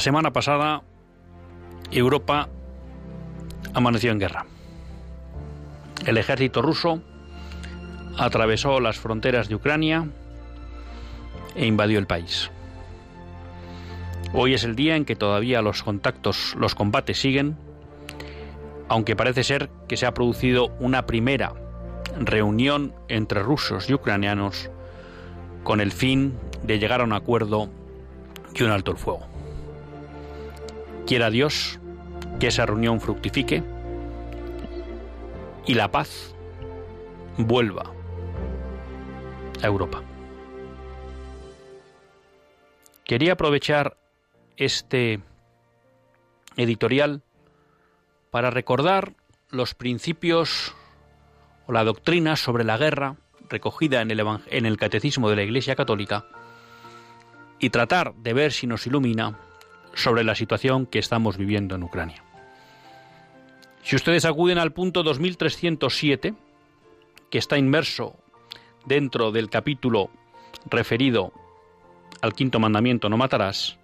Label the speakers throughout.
Speaker 1: La semana pasada Europa amaneció en guerra. El ejército ruso atravesó las fronteras de Ucrania e invadió el país. Hoy es el día en que todavía los contactos, los combates siguen, aunque parece ser que se ha producido una primera reunión entre rusos y ucranianos con el fin de llegar a un acuerdo y un alto el fuego. Quiera Dios que esa reunión fructifique y la paz vuelva a Europa. Quería aprovechar este editorial para recordar los principios o la doctrina sobre la guerra recogida en el, en el Catecismo de la Iglesia Católica y tratar de ver si nos ilumina sobre la situación que estamos viviendo en Ucrania. Si ustedes acuden al punto 2307, que está inmerso dentro del capítulo referido al quinto mandamiento, no matarás,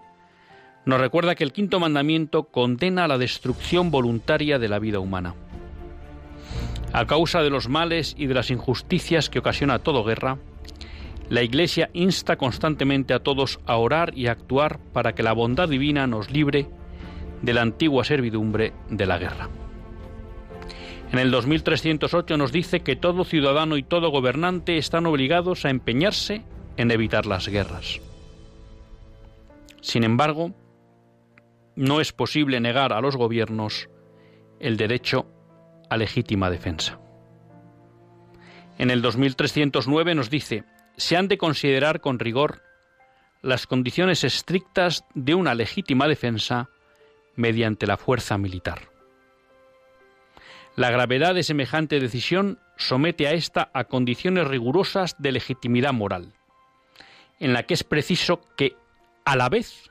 Speaker 1: nos recuerda que el quinto mandamiento condena la destrucción voluntaria de la vida humana. A causa de los males y de las injusticias que ocasiona toda guerra, la Iglesia insta constantemente a todos a orar y a actuar para que la bondad divina nos libre de la antigua servidumbre de la guerra. En el 2308 nos dice que todo ciudadano y todo gobernante están obligados a empeñarse en evitar las guerras. Sin embargo, no es posible negar a los gobiernos el derecho a legítima defensa. En el 2309 nos dice, se han de considerar con rigor las condiciones estrictas de una legítima defensa mediante la fuerza militar. La gravedad de semejante decisión somete a ésta a condiciones rigurosas de legitimidad moral, en la que es preciso que, a la vez,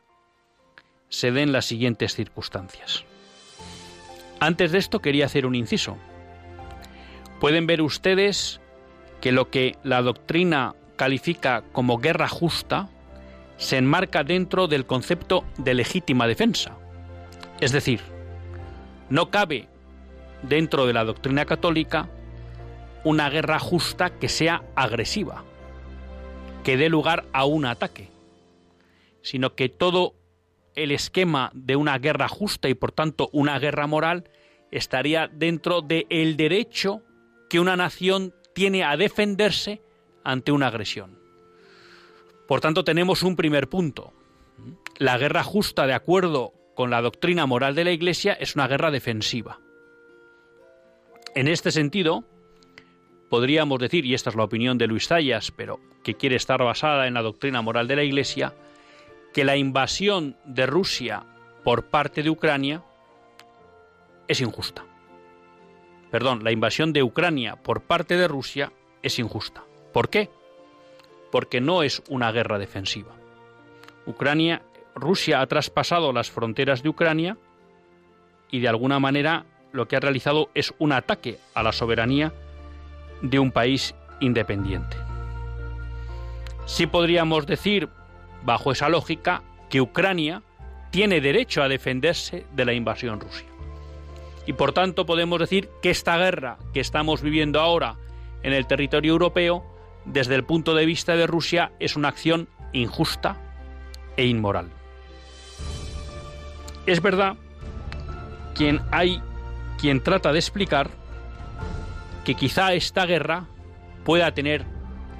Speaker 1: se den las siguientes circunstancias. Antes de esto quería hacer un inciso. Pueden ver ustedes que lo que la doctrina califica como guerra justa se enmarca dentro del concepto de legítima defensa. Es decir, no cabe dentro de la doctrina católica una guerra justa que sea agresiva, que dé lugar a un ataque, sino que todo el esquema de una guerra justa y por tanto una guerra moral estaría dentro del el derecho que una nación tiene a defenderse ante una agresión. Por tanto, tenemos un primer punto. La guerra justa, de acuerdo con la doctrina moral de la Iglesia, es una guerra defensiva. En este sentido, podríamos decir, y esta es la opinión de Luis Zayas, pero que quiere estar basada en la doctrina moral de la Iglesia, que la invasión de Rusia por parte de Ucrania es injusta. Perdón, la invasión de Ucrania por parte de Rusia es injusta. ¿Por qué? Porque no es una guerra defensiva. Ucrania, Rusia ha traspasado las fronteras de Ucrania y de alguna manera lo que ha realizado es un ataque a la soberanía de un país independiente. Sí podríamos decir, bajo esa lógica, que Ucrania tiene derecho a defenderse de la invasión rusa. Y por tanto podemos decir que esta guerra que estamos viviendo ahora en el territorio europeo desde el punto de vista de Rusia es una acción injusta e inmoral. Es verdad quien hay quien trata de explicar que quizá esta guerra pueda tener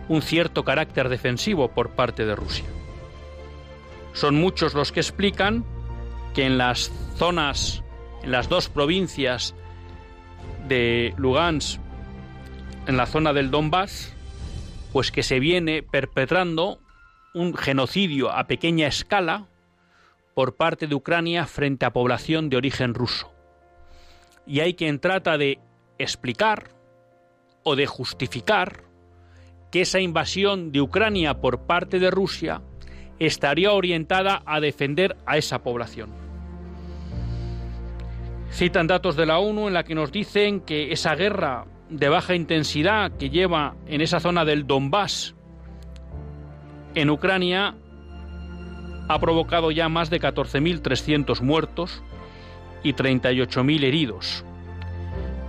Speaker 1: un cierto carácter defensivo por parte de Rusia. Son muchos los que explican que en las zonas, en las dos provincias de Lugansk, en la zona del Donbass, pues que se viene perpetrando un genocidio a pequeña escala por parte de Ucrania frente a población de origen ruso. Y hay quien trata de explicar o de justificar que esa invasión de Ucrania por parte de Rusia estaría orientada a defender a esa población. Citan datos de la ONU en la que nos dicen que esa guerra de baja intensidad que lleva en esa zona del Donbass en Ucrania ha provocado ya más de 14.300 muertos y 38.000 heridos.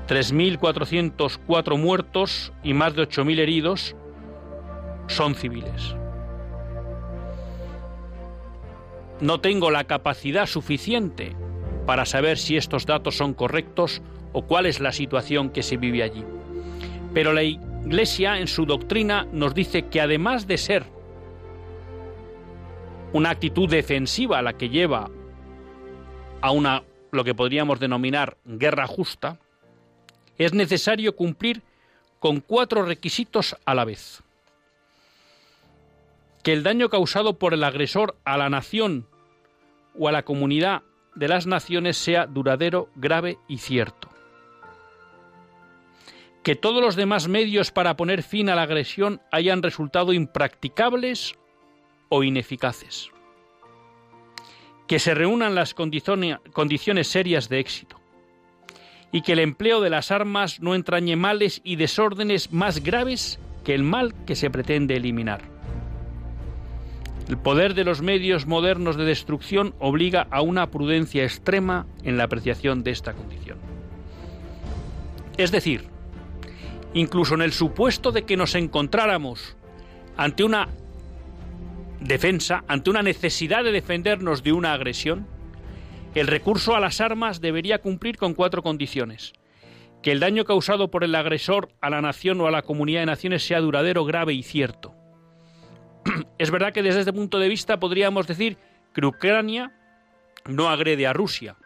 Speaker 1: 3.404 muertos y más de 8.000 heridos son civiles. No tengo la capacidad suficiente para saber si estos datos son correctos o cuál es la situación que se vive allí. Pero la Iglesia en su doctrina nos dice que además de ser una actitud defensiva la que lleva a una lo que podríamos denominar guerra justa, es necesario cumplir con cuatro requisitos a la vez. Que el daño causado por el agresor a la nación o a la comunidad de las naciones sea duradero, grave y cierto. Que todos los demás medios para poner fin a la agresión hayan resultado impracticables o ineficaces. Que se reúnan las condiciones serias de éxito y que el empleo de las armas no entrañe males y desórdenes más graves que el mal que se pretende eliminar. El poder de los medios modernos de destrucción obliga a una prudencia extrema en la apreciación de esta condición. Es decir, incluso en el supuesto de que nos encontráramos ante una defensa, ante una necesidad de defendernos de una agresión, el recurso a las armas debería cumplir con cuatro condiciones. Que el daño causado por el agresor a la nación o a la comunidad de naciones sea duradero, grave y cierto. es verdad que desde este punto de vista podríamos decir que Ucrania no agrede a Rusia.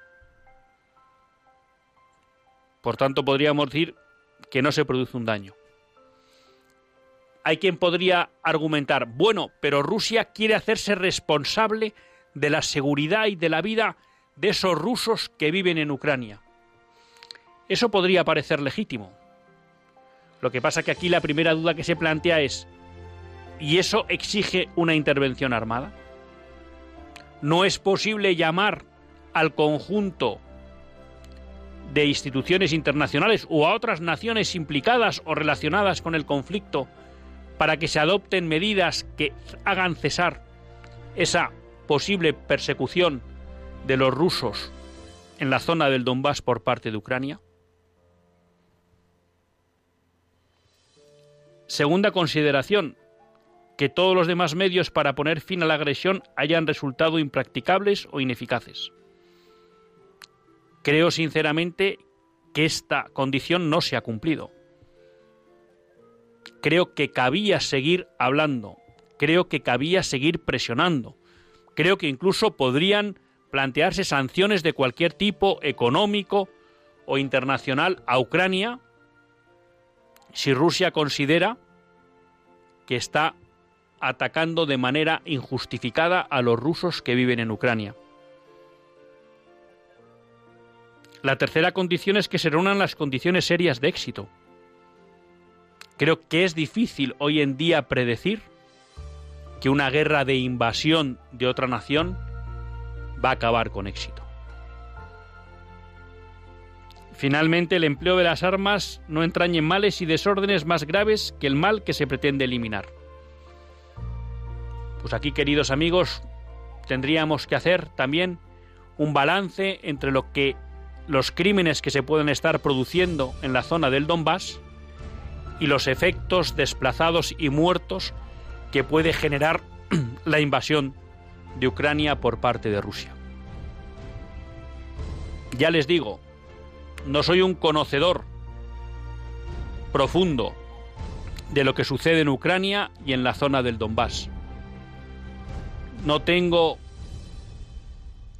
Speaker 1: Por tanto, podríamos decir que no se produce un daño. Hay quien podría argumentar, bueno, pero Rusia quiere hacerse responsable de la seguridad y de la vida de esos rusos que viven en Ucrania. Eso podría parecer legítimo. Lo que pasa que aquí la primera duda que se plantea es, ¿y eso exige una intervención armada? ¿No es posible llamar al conjunto de instituciones internacionales o a otras naciones implicadas o relacionadas con el conflicto para que se adopten medidas que hagan cesar esa posible persecución de los rusos en la zona del Donbass por parte de Ucrania? Segunda consideración, que todos los demás medios para poner fin a la agresión hayan resultado impracticables o ineficaces. Creo sinceramente que esta condición no se ha cumplido. Creo que cabía seguir hablando, creo que cabía seguir presionando, creo que incluso podrían plantearse sanciones de cualquier tipo, económico o internacional, a Ucrania si Rusia considera que está atacando de manera injustificada a los rusos que viven en Ucrania. La tercera condición es que se reúnan las condiciones serias de éxito. Creo que es difícil hoy en día predecir que una guerra de invasión de otra nación va a acabar con éxito. Finalmente, el empleo de las armas no entrañe males y desórdenes más graves que el mal que se pretende eliminar. Pues aquí, queridos amigos, tendríamos que hacer también un balance entre lo que los crímenes que se pueden estar produciendo en la zona del Donbass y los efectos desplazados y muertos que puede generar la invasión de Ucrania por parte de Rusia. Ya les digo, no soy un conocedor profundo de lo que sucede en Ucrania y en la zona del Donbass. No tengo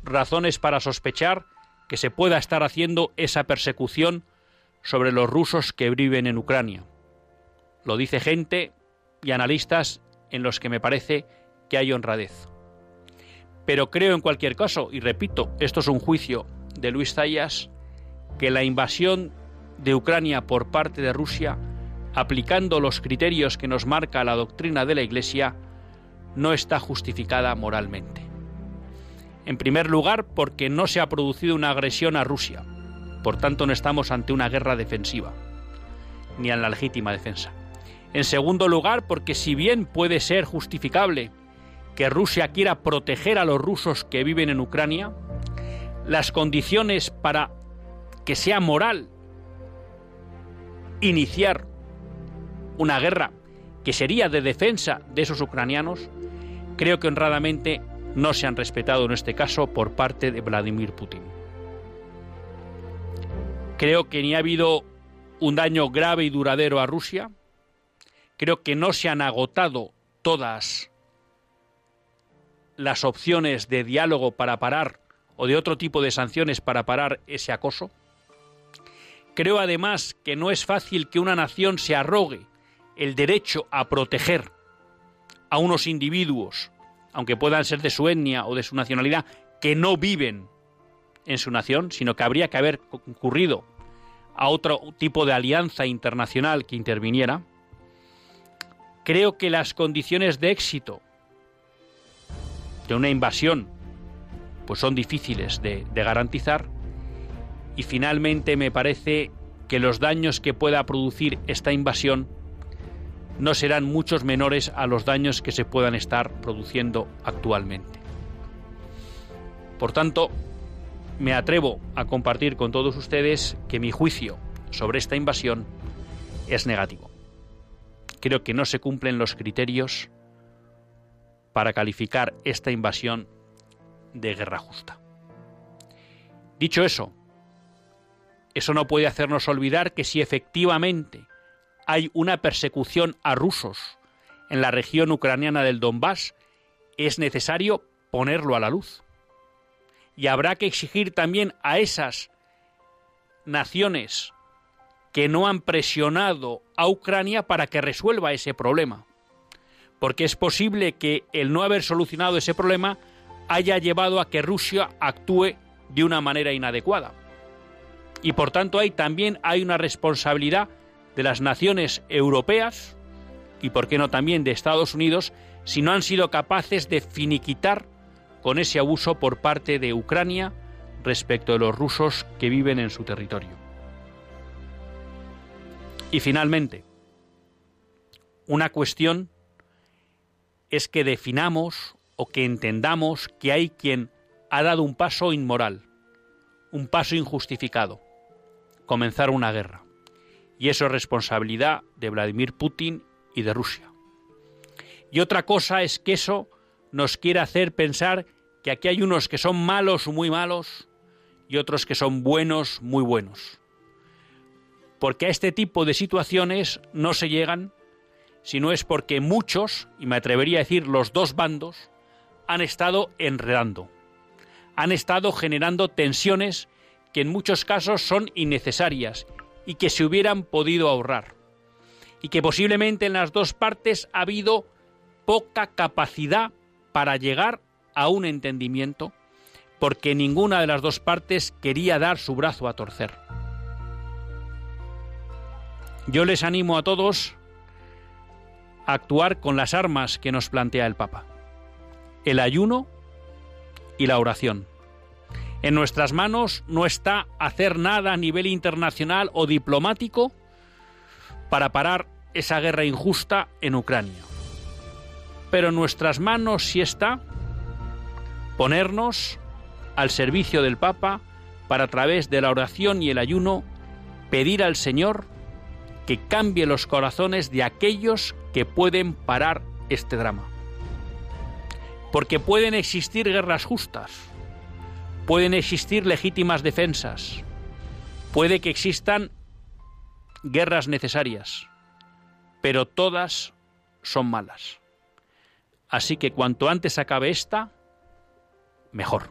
Speaker 1: razones para sospechar que se pueda estar haciendo esa persecución sobre los rusos que viven en Ucrania. Lo dice gente y analistas en los que me parece que hay honradez. Pero creo en cualquier caso, y repito, esto es un juicio de Luis Zayas, que la invasión de Ucrania por parte de Rusia, aplicando los criterios que nos marca la doctrina de la Iglesia, no está justificada moralmente. En primer lugar, porque no se ha producido una agresión a Rusia, por tanto no estamos ante una guerra defensiva, ni en la legítima defensa. En segundo lugar, porque si bien puede ser justificable que Rusia quiera proteger a los rusos que viven en Ucrania, las condiciones para que sea moral iniciar una guerra que sería de defensa de esos ucranianos, creo que honradamente no se han respetado en este caso por parte de Vladimir Putin. Creo que ni ha habido un daño grave y duradero a Rusia. Creo que no se han agotado todas las opciones de diálogo para parar o de otro tipo de sanciones para parar ese acoso. Creo además que no es fácil que una nación se arrogue el derecho a proteger a unos individuos, aunque puedan ser de su etnia o de su nacionalidad, que no viven en su nación, sino que habría que haber concurrido a otro tipo de alianza internacional que interviniera. Creo que las condiciones de éxito de una invasión pues son difíciles de, de garantizar y finalmente me parece que los daños que pueda producir esta invasión no serán muchos menores a los daños que se puedan estar produciendo actualmente. Por tanto, me atrevo a compartir con todos ustedes que mi juicio sobre esta invasión es negativo. Creo que no se cumplen los criterios para calificar esta invasión de guerra justa. Dicho eso, eso no puede hacernos olvidar que si efectivamente hay una persecución a rusos en la región ucraniana del Donbass, es necesario ponerlo a la luz. Y habrá que exigir también a esas naciones que no han presionado a Ucrania para que resuelva ese problema. Porque es posible que el no haber solucionado ese problema haya llevado a que Rusia actúe de una manera inadecuada. Y por tanto también hay una responsabilidad de las naciones europeas y por qué no también de Estados Unidos si no han sido capaces de finiquitar con ese abuso por parte de Ucrania respecto de los rusos que viven en su territorio. Y finalmente, una cuestión es que definamos o que entendamos que hay quien ha dado un paso inmoral, un paso injustificado, comenzar una guerra. Y eso es responsabilidad de Vladimir Putin y de Rusia. Y otra cosa es que eso nos quiere hacer pensar que aquí hay unos que son malos, muy malos, y otros que son buenos, muy buenos. Porque a este tipo de situaciones no se llegan si no es porque muchos, y me atrevería a decir los dos bandos, han estado enredando, han estado generando tensiones que en muchos casos son innecesarias y que se hubieran podido ahorrar. Y que posiblemente en las dos partes ha habido poca capacidad para llegar a un entendimiento porque ninguna de las dos partes quería dar su brazo a torcer. Yo les animo a todos a actuar con las armas que nos plantea el Papa. El ayuno y la oración. En nuestras manos no está hacer nada a nivel internacional o diplomático para parar esa guerra injusta en Ucrania. Pero en nuestras manos sí está ponernos al servicio del Papa para a través de la oración y el ayuno pedir al Señor que cambie los corazones de aquellos que pueden parar este drama. Porque pueden existir guerras justas, pueden existir legítimas defensas, puede que existan guerras necesarias, pero todas son malas. Así que cuanto antes acabe esta, mejor.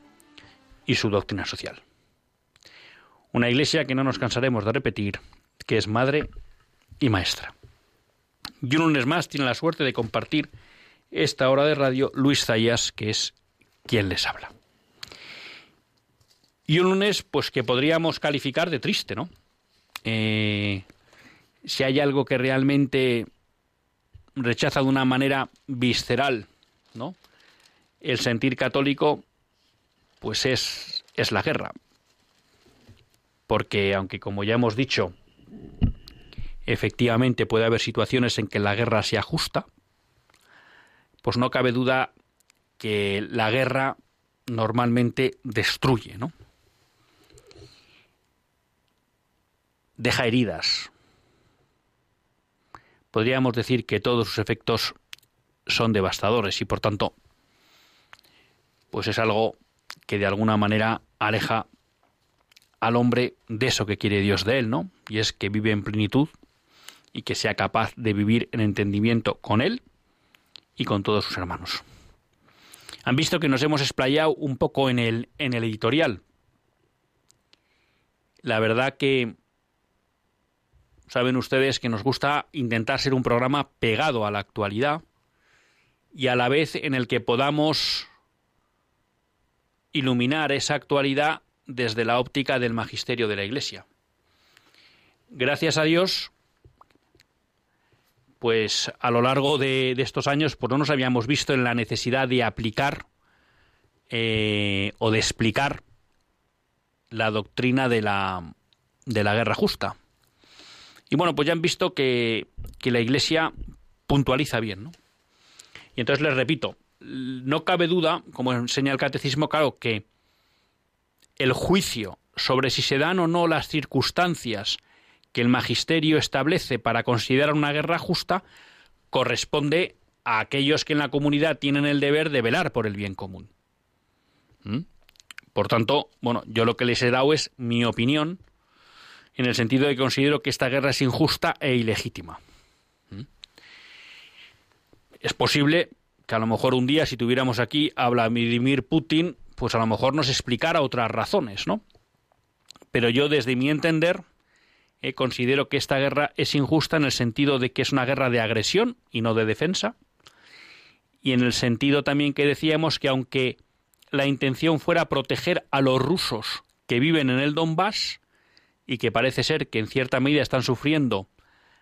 Speaker 1: y su doctrina social. Una iglesia que no nos cansaremos de repetir, que es madre y maestra. Y un lunes más tiene la suerte de compartir esta hora de radio Luis Zayas, que es quien les habla. Y un lunes, pues que podríamos calificar de triste, ¿no? Eh, si hay algo que realmente rechaza de una manera visceral, ¿no? El sentir católico, pues es, es la guerra. Porque aunque como ya hemos dicho, efectivamente puede haber situaciones en que la guerra sea justa, pues no cabe duda que la guerra normalmente destruye, ¿no? Deja heridas. Podríamos decir que todos sus efectos son devastadores y por tanto pues es algo que de alguna manera aleja al hombre de eso que quiere Dios de él, ¿no? Y es que vive en plenitud y que sea capaz de vivir en entendimiento con él y con todos sus hermanos. Han visto que nos hemos explayado un poco en el, en el editorial. La verdad que saben ustedes que nos gusta intentar ser un programa pegado a la actualidad y a la vez en el que podamos iluminar esa actualidad desde la óptica del magisterio de la Iglesia. Gracias a Dios, pues a lo largo de, estos años, pues no nos habíamos visto en la necesidad de aplicar eh, o de explicar la doctrina de la, de la guerra justa. Y bueno, pues ya han visto que, que la Iglesia puntualiza bien, ¿no? Y entonces les repito, no cabe duda, como enseña el catecismo, claro, que el juicio sobre si se dan o no las circunstancias que el magisterio establece para considerar una guerra justa corresponde a aquellos que en la comunidad tienen el deber de velar por el bien común. ¿Mm? Por tanto, bueno, yo lo que les he dado es mi opinión en el sentido de que considero que esta guerra es injusta e ilegítima. ¿Mm? Es posible que a lo mejor un día si tuviéramos aquí a Vladimir Putin, pues a lo mejor nos explicara otras razones, ¿no? Pero yo desde mi entender eh, considero que esta guerra es injusta en el sentido de que es una guerra de agresión y no de defensa, y en el sentido también que decíamos que aunque la intención fuera proteger a los rusos que viven en el Donbass y que parece ser que en cierta medida están sufriendo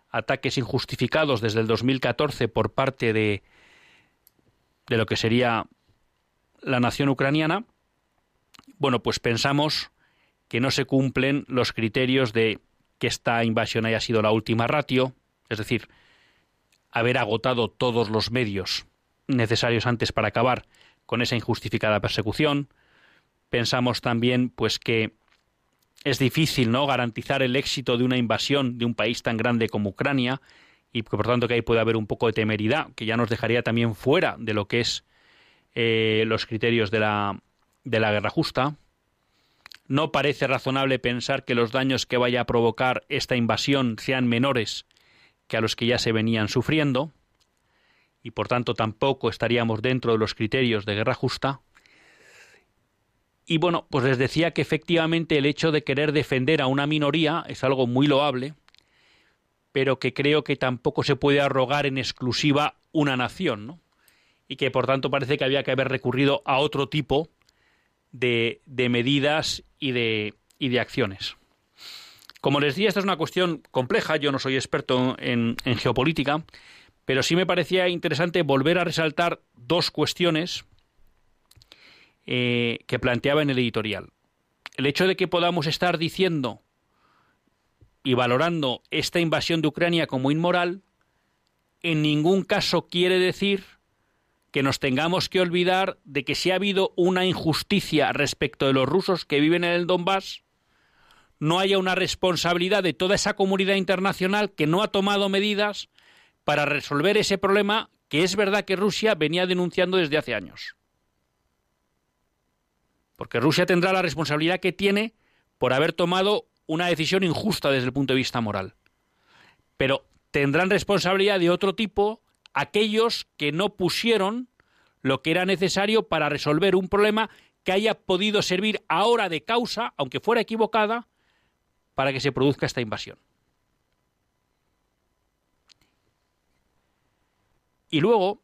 Speaker 1: ataques injustificados desde el 2014 por parte de de lo que sería la nación ucraniana, bueno, pues pensamos que no se cumplen los criterios de que esta invasión haya sido la última ratio, es decir, haber agotado todos los medios necesarios antes para acabar con esa injustificada persecución. Pensamos también pues que es difícil no garantizar el éxito de una invasión de un país tan grande como Ucrania y por tanto que ahí puede haber un poco de temeridad que ya nos dejaría también fuera de lo que es eh, los criterios de la, de la guerra justa. No parece razonable pensar que los daños que vaya a provocar esta invasión sean menores que a los que ya se venían sufriendo, y por tanto tampoco estaríamos dentro de los criterios de guerra justa. Y bueno, pues les decía que efectivamente el hecho de querer defender a una minoría es algo muy loable, pero que creo que tampoco se puede arrogar en exclusiva una nación, ¿no? Y que por tanto parece que había que haber recurrido a otro tipo de, de medidas y de, y de acciones. Como les decía, esta es una cuestión compleja, yo no soy experto en, en geopolítica, pero sí me parecía interesante volver a resaltar dos cuestiones eh, que planteaba en el editorial. El hecho de que podamos estar diciendo y valorando esta invasión de Ucrania como inmoral, en ningún caso quiere decir que nos tengamos que olvidar de que si ha habido una injusticia respecto de los rusos que viven en el Donbass, no haya una responsabilidad de toda esa comunidad internacional que no ha tomado medidas para resolver ese problema que es verdad que Rusia venía denunciando desde hace años. Porque Rusia tendrá la responsabilidad que tiene por haber tomado una decisión injusta desde el punto de vista moral. Pero tendrán responsabilidad de otro tipo aquellos que no pusieron lo que era necesario para resolver un problema que haya podido servir ahora de causa, aunque fuera equivocada, para que se produzca esta invasión. Y luego,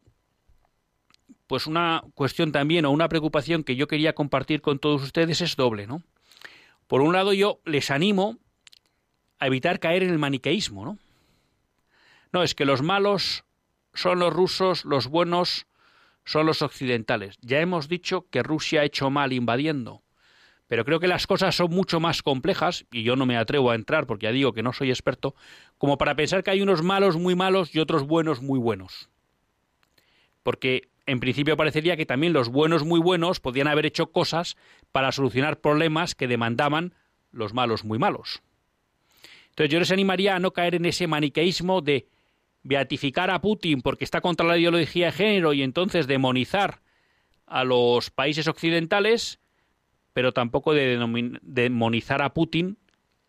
Speaker 1: pues una cuestión también o una preocupación que yo quería compartir con todos ustedes es doble, ¿no? Por un lado, yo les animo a evitar caer en el maniqueísmo, ¿no? No, es que los malos son los rusos, los buenos son los occidentales. Ya hemos dicho que Rusia ha hecho mal invadiendo, pero creo que las cosas son mucho más complejas, y yo no me atrevo a entrar porque ya digo que no soy experto, como para pensar que hay unos malos muy malos y otros buenos muy buenos. Porque en principio parecería que también los buenos muy buenos podían haber hecho cosas para solucionar problemas que demandaban los malos muy malos. Entonces yo les animaría a no caer en ese maniqueísmo de beatificar a Putin porque está contra la ideología de género y entonces demonizar a los países occidentales, pero tampoco de demonizar a Putin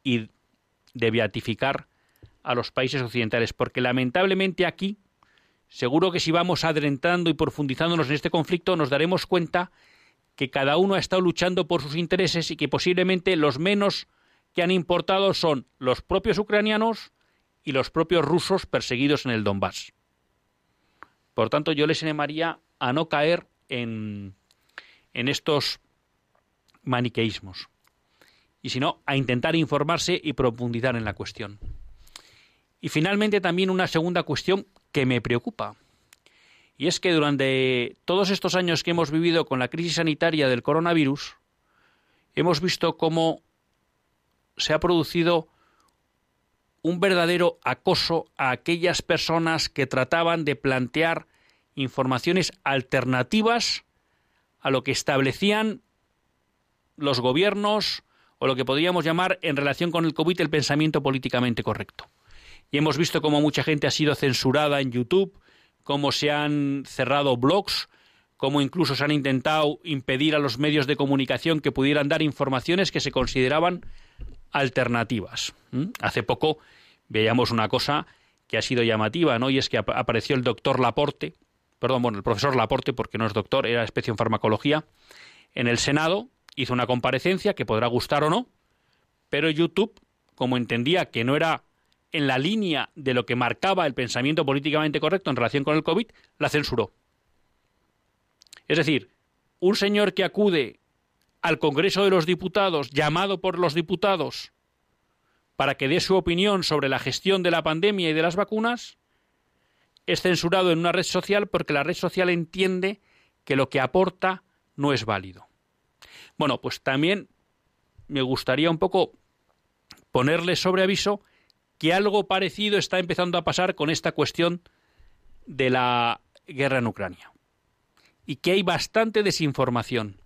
Speaker 1: y de beatificar a los países occidentales, porque lamentablemente aquí, seguro que si vamos adentrando y profundizándonos en este conflicto, nos daremos cuenta que cada uno ha estado luchando por sus intereses y que posiblemente los menos que han importado son los propios ucranianos y los propios rusos perseguidos en el Donbass. Por tanto, yo les animaría a no caer en, en estos maniqueísmos, y sino a intentar informarse y profundizar en la cuestión. Y finalmente también una segunda cuestión que me preocupa, y es que durante todos estos años que hemos vivido con la crisis sanitaria del coronavirus, hemos visto cómo se ha producido un verdadero acoso a aquellas personas que trataban de plantear informaciones alternativas a lo que establecían los gobiernos o lo que podríamos llamar en relación con el COVID el pensamiento políticamente correcto. Y hemos visto cómo mucha gente ha sido censurada en YouTube, cómo se han cerrado blogs, cómo incluso se han intentado impedir a los medios de comunicación que pudieran dar informaciones que se consideraban alternativas. Hace poco veíamos una cosa que ha sido llamativa, ¿no? Y es que apareció el doctor Laporte, perdón, bueno, el profesor Laporte, porque no es doctor, era especie en farmacología, en el Senado, hizo una comparecencia que podrá gustar o no, pero YouTube, como entendía que no era en la línea de lo que marcaba el pensamiento políticamente correcto en relación con el COVID, la censuró. Es decir, un señor que acude al Congreso de los Diputados, llamado por los diputados, para que dé su opinión sobre la gestión de la pandemia y de las vacunas, es censurado en una red social porque la red social entiende que lo que aporta no es válido. Bueno, pues también me gustaría un poco ponerles sobre aviso que algo parecido está empezando a pasar con esta cuestión de la guerra en Ucrania. Y que hay bastante desinformación.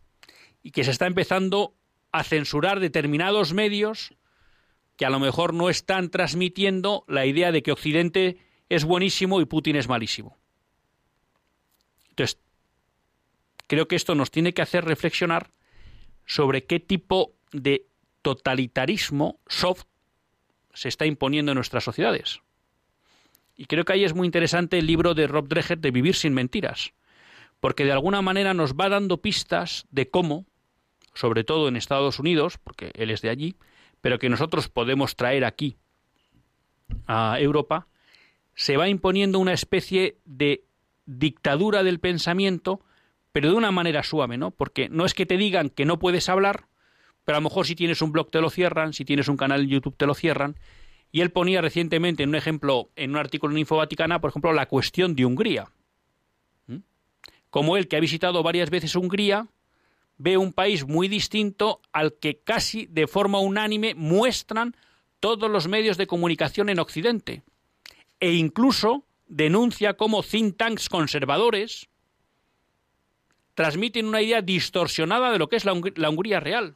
Speaker 1: Y que se está empezando a censurar determinados medios que a lo mejor no están transmitiendo la idea de que Occidente es buenísimo y Putin es malísimo. Entonces, creo que esto nos tiene que hacer reflexionar sobre qué tipo de totalitarismo soft se está imponiendo en nuestras sociedades. Y creo que ahí es muy interesante el libro de Rob Dreher de Vivir sin mentiras, porque de alguna manera nos va dando pistas de cómo, sobre todo en Estados Unidos, porque él es de allí, pero que nosotros podemos traer aquí a Europa, se va imponiendo una especie de dictadura del pensamiento, pero de una manera suave, ¿no? Porque no es que te digan que no puedes hablar, pero a lo mejor si tienes un blog te lo cierran, si tienes un canal en YouTube te lo cierran. Y él ponía recientemente en un ejemplo, en un artículo en Info Vaticana, por ejemplo, la cuestión de Hungría. ¿Mm? Como él, que ha visitado varias veces Hungría, ve un país muy distinto al que casi de forma unánime muestran todos los medios de comunicación en Occidente. E incluso denuncia cómo think tanks conservadores transmiten una idea distorsionada de lo que es la, Hungría real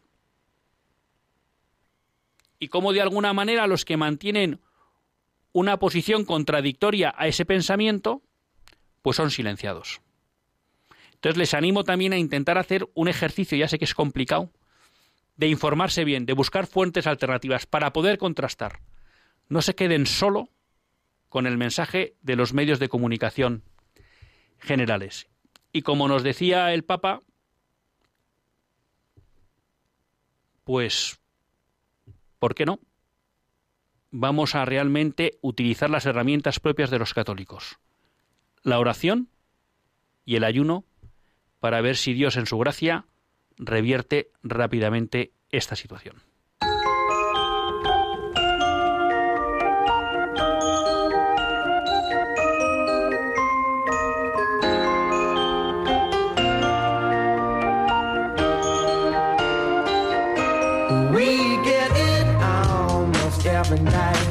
Speaker 1: y cómo de alguna manera los que mantienen una posición contradictoria a ese pensamiento, pues son silenciados. Entonces les animo también a intentar hacer un ejercicio, ya sé que es complicado, de informarse bien, de buscar fuentes alternativas para poder contrastar. No se queden solo con el mensaje de los medios de comunicación generales. Y como nos decía el Papa, pues ¿Por qué no? Vamos a realmente utilizar las herramientas propias de los católicos. La oración y el ayuno para ver si Dios en su gracia revierte rápidamente esta situación. every night.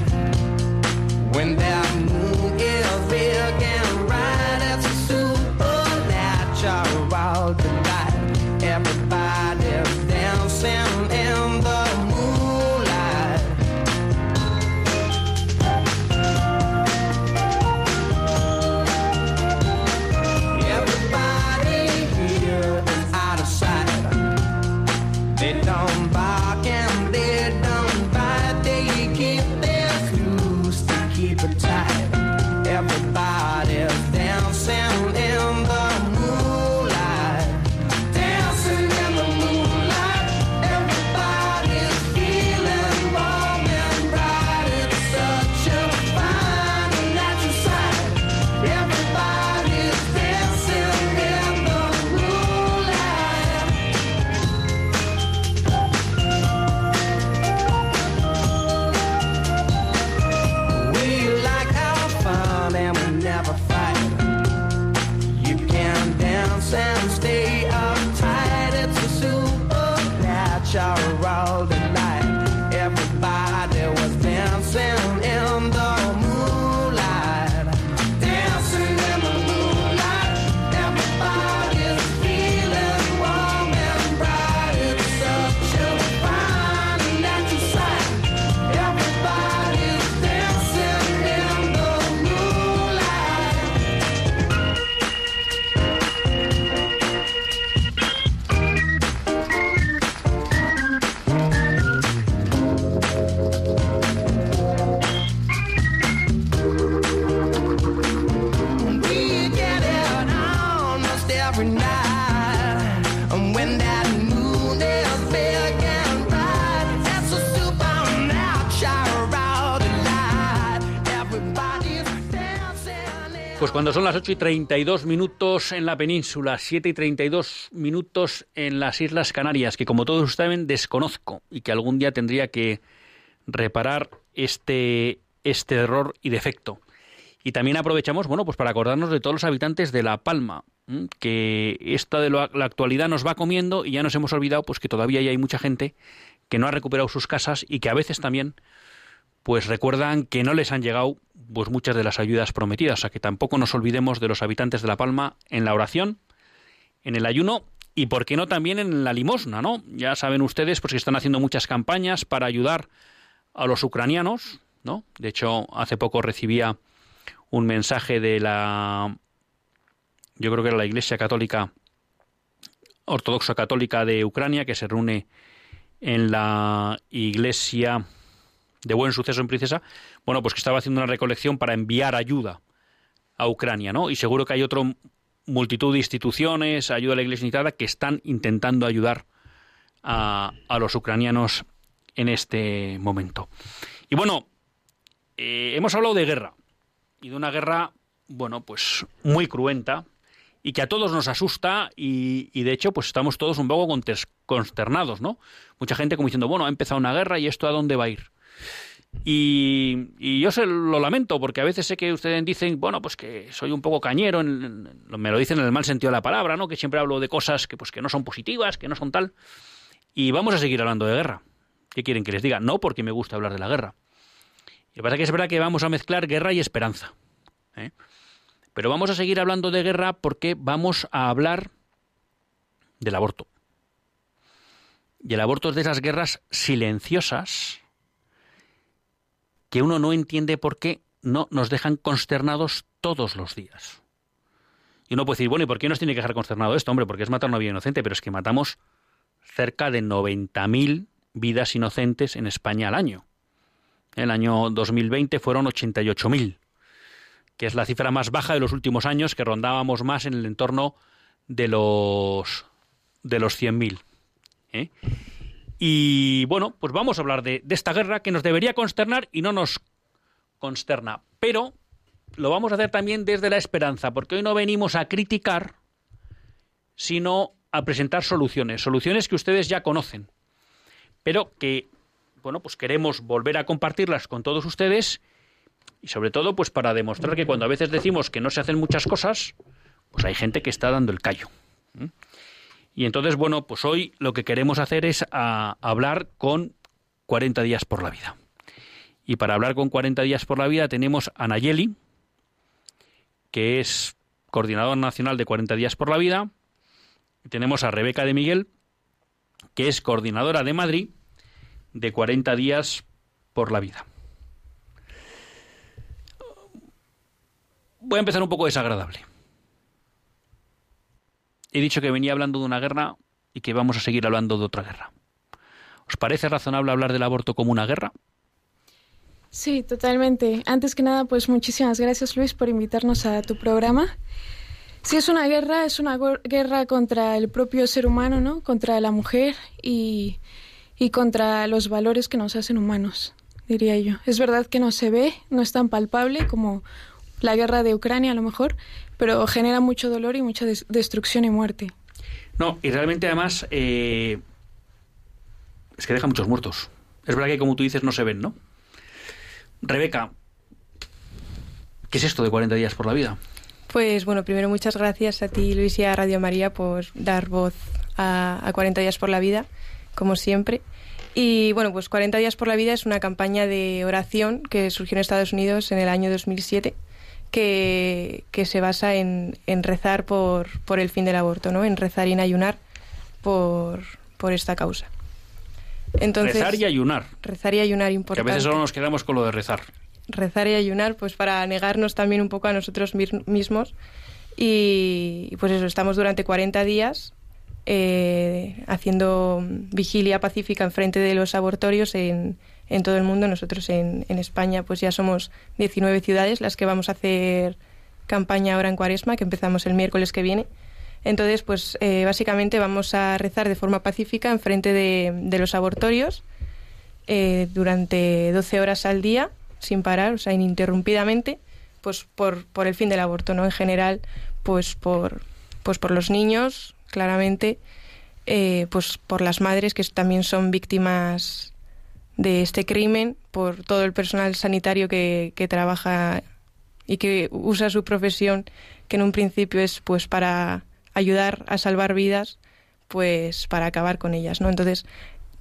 Speaker 1: Cuando son las 8 y 32 minutos en la península, 7 y 32 minutos en las Islas Canarias, que como todos saben desconozco y que algún día tendría que reparar este, este error y defecto. Y también aprovechamos, bueno, pues para acordarnos de todos los habitantes de La Palma, que esta de la actualidad nos va comiendo y ya nos hemos olvidado pues que todavía hay mucha gente que no ha recuperado sus casas y que a veces también pues recuerdan que no les han llegado pues muchas de las ayudas prometidas, o sea que tampoco nos olvidemos de los habitantes de La Palma en la oración, en el ayuno y por qué no también en la limosna, ¿no? Ya saben ustedes pues que están haciendo muchas campañas para ayudar a los ucranianos, ¿no? De hecho, hace poco recibía un mensaje de la yo creo que era la Iglesia Católica Ortodoxa Católica de Ucrania que se reúne en la iglesia de Buen Suceso en Princesa, bueno, pues que estaba haciendo una recolección para enviar ayuda a Ucrania, ¿no? Y seguro que hay otra multitud de instituciones, ayuda a la Iglesia Unitada, que están intentando ayudar a, a los ucranianos en este momento. Y bueno, eh, hemos hablado de guerra, y de una guerra, bueno, pues muy cruenta, y que a todos nos asusta y, y, de hecho pues estamos todos un poco consternados, ¿no? Mucha gente como diciendo, bueno, ha empezado una guerra y esto a dónde va a ir. Y, yo se lo lamento porque a veces sé que ustedes dicen, bueno, pues que soy un poco cañero, en, me lo dicen en el mal sentido de la palabra, ¿no? Que siempre hablo de cosas que pues que no son positivas, que no son tal. Y vamos a seguir hablando de guerra. ¿Qué quieren que les diga? No porque me gusta hablar de la guerra. Lo que pasa es que es verdad que vamos a mezclar guerra y esperanza. ¿eh? Pero vamos a seguir hablando de guerra porque vamos a hablar del aborto. Y el aborto es de esas guerras silenciosas que uno no entiende por qué no nos dejan consternados todos los días. Y uno puede decir, bueno, ¿y por qué nos tiene que dejar consternado esto? Hombre, porque es matar una vida inocente, pero es que matamos cerca de 90.000 vidas inocentes en España al año. El año 2020 fueron 88.000 que es la cifra más baja de los últimos años, que rondábamos más en el entorno de los de los 100.000. ¿eh? Y bueno, pues vamos a hablar de, esta guerra que nos debería consternar y no nos consterna. Pero lo vamos a hacer también desde la esperanza, porque hoy no venimos a criticar, sino a presentar soluciones, soluciones que ustedes ya conocen, pero que, bueno, pues queremos volver a compartirlas con todos ustedes y sobre todo, pues para demostrar que cuando a veces decimos que no se hacen muchas cosas, pues hay gente que está dando el callo. Y entonces, bueno, pues hoy lo que queremos hacer es hablar con 40 días por la vida. Y para hablar con 40 días por la vida tenemos a Nayeli, que es coordinadora nacional de 40 días por la vida. Tenemos a Rebeca de Miguel, que es coordinadora de Madrid de 40 días por la vida. Voy a empezar un poco desagradable. He dicho que venía hablando de una guerra y que vamos a seguir hablando de otra guerra. ¿Os parece razonable hablar del aborto como una guerra?
Speaker 2: Sí, totalmente. Antes que nada, pues muchísimas gracias Luis por invitarnos a tu programa. Si es una guerra, es una guerra contra el propio ser humano, ¿no? Contra la mujer y, y contra los valores que nos hacen humanos, diría yo. Es verdad que no se ve, no es tan palpable como la guerra de Ucrania a lo mejor, pero genera mucho dolor y mucha destrucción y muerte.
Speaker 1: No, y realmente además eh, es que deja muchos muertos. Es verdad que como tú dices no se ven, ¿no? Rebeca, ¿qué es esto de 40 días por la vida?
Speaker 3: Pues bueno, primero muchas gracias a ti Luis y a Radio María por dar voz a, a 40 días por la vida, como siempre. Y bueno, pues 40 días por la vida es una campaña de oración que surgió en Estados Unidos en el año 2007 que, se basa en, rezar por, por, el fin del aborto, ¿no? En rezar y en ayunar por, por esta causa.
Speaker 1: Entonces, rezar y ayunar.
Speaker 3: Rezar y ayunar, importante.
Speaker 1: Que a veces solo nos quedamos con lo de rezar.
Speaker 3: Rezar y ayunar, pues para negarnos también un poco a nosotros mismos. Y pues eso, estamos durante 40 días eh, haciendo vigilia pacífica en frente de los abortorios en, en todo el mundo. Nosotros en, España pues ya somos 19 ciudades las que vamos a hacer campaña ahora en Cuaresma, que empezamos el miércoles que viene. Entonces, pues eh, básicamente vamos a rezar de forma pacífica en frente de, de los abortorios eh, durante 12 horas al día, sin parar, o sea, ininterrumpidamente, pues por, por el fin del aborto, ¿no? En general, pues por, pues por los niños, claramente, eh, pues por las madres que también son víctimas de este crimen por todo el personal sanitario que, que trabaja y que usa su profesión, que en un principio es pues para ayudar a salvar vidas, pues para acabar con ellas, ¿no? Entonces